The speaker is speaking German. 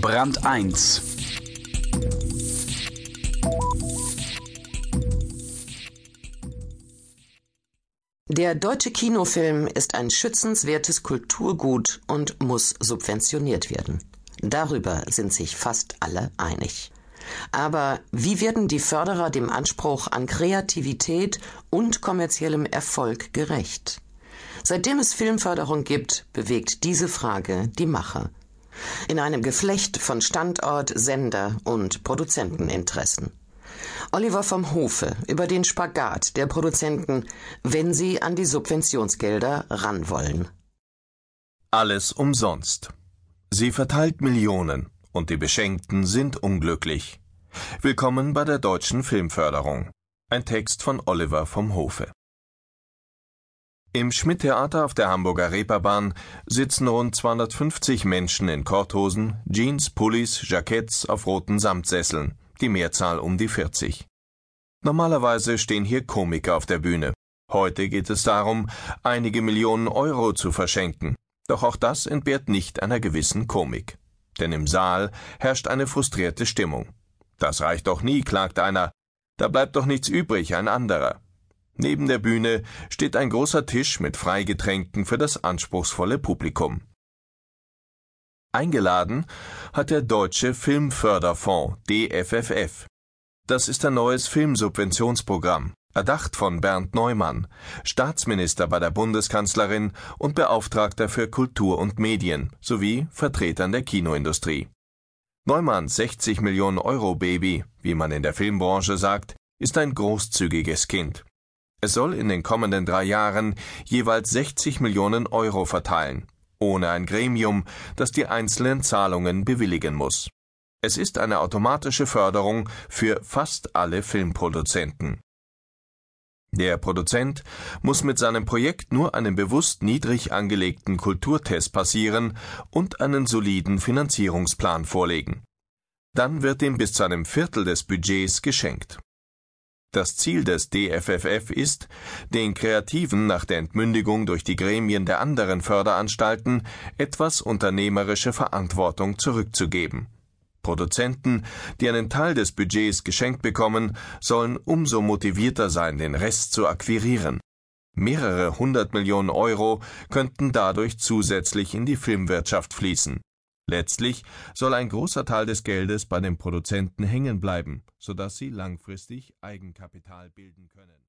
Brand 1 Der deutsche Kinofilm ist ein schützenswertes Kulturgut und muss subventioniert werden. Darüber sind sich fast alle einig. Aber wie werden die Förderer dem Anspruch an Kreativität und kommerziellem Erfolg gerecht? Seitdem es Filmförderung gibt, bewegt diese Frage die Macher. In einem Geflecht von Standort, Sender und Produzenteninteressen. Oliver vom Hofe über den Spagat der Produzenten, wenn sie an die Subventionsgelder ran wollen. Alles umsonst. Sie verteilt Millionen und die Beschenkten sind unglücklich. Willkommen bei der deutschen Filmförderung. Ein Text von Oliver vom Hofe. Im Schmidt-Theater auf der Hamburger Reeperbahn sitzen rund 250 Menschen in Korthosen, Jeans, Pullis, Jacketts auf roten Samtsesseln, die Mehrzahl um die 40. Normalerweise stehen hier Komiker auf der Bühne. Heute geht es darum, einige Millionen Euro zu verschenken. Doch auch das entbehrt nicht einer gewissen Komik. Denn im Saal herrscht eine frustrierte Stimmung. Das reicht doch nie, klagt einer. Da bleibt doch nichts übrig, ein anderer. Neben der Bühne steht ein großer Tisch mit Freigetränken für das anspruchsvolle Publikum. Eingeladen hat der Deutsche Filmförderfonds DFFF. Das ist ein neues Filmsubventionsprogramm, erdacht von Bernd Neumann, Staatsminister bei der Bundeskanzlerin und Beauftragter für Kultur und Medien sowie Vertretern der Kinoindustrie. Neumanns 60 Millionen Euro Baby, wie man in der Filmbranche sagt, ist ein großzügiges Kind. Es soll in den kommenden drei Jahren jeweils 60 Millionen Euro verteilen, ohne ein Gremium, das die einzelnen Zahlungen bewilligen muss. Es ist eine automatische Förderung für fast alle Filmproduzenten. Der Produzent muss mit seinem Projekt nur einen bewusst niedrig angelegten Kulturtest passieren und einen soliden Finanzierungsplan vorlegen. Dann wird ihm bis zu einem Viertel des Budgets geschenkt. Das Ziel des DFFF ist, den Kreativen nach der Entmündigung durch die Gremien der anderen Förderanstalten etwas unternehmerische Verantwortung zurückzugeben. Produzenten, die einen Teil des Budgets geschenkt bekommen, sollen umso motivierter sein, den Rest zu akquirieren. Mehrere hundert Millionen Euro könnten dadurch zusätzlich in die Filmwirtschaft fließen. Letztlich soll ein großer Teil des Geldes bei den Produzenten hängen bleiben, sodass sie langfristig Eigenkapital bilden können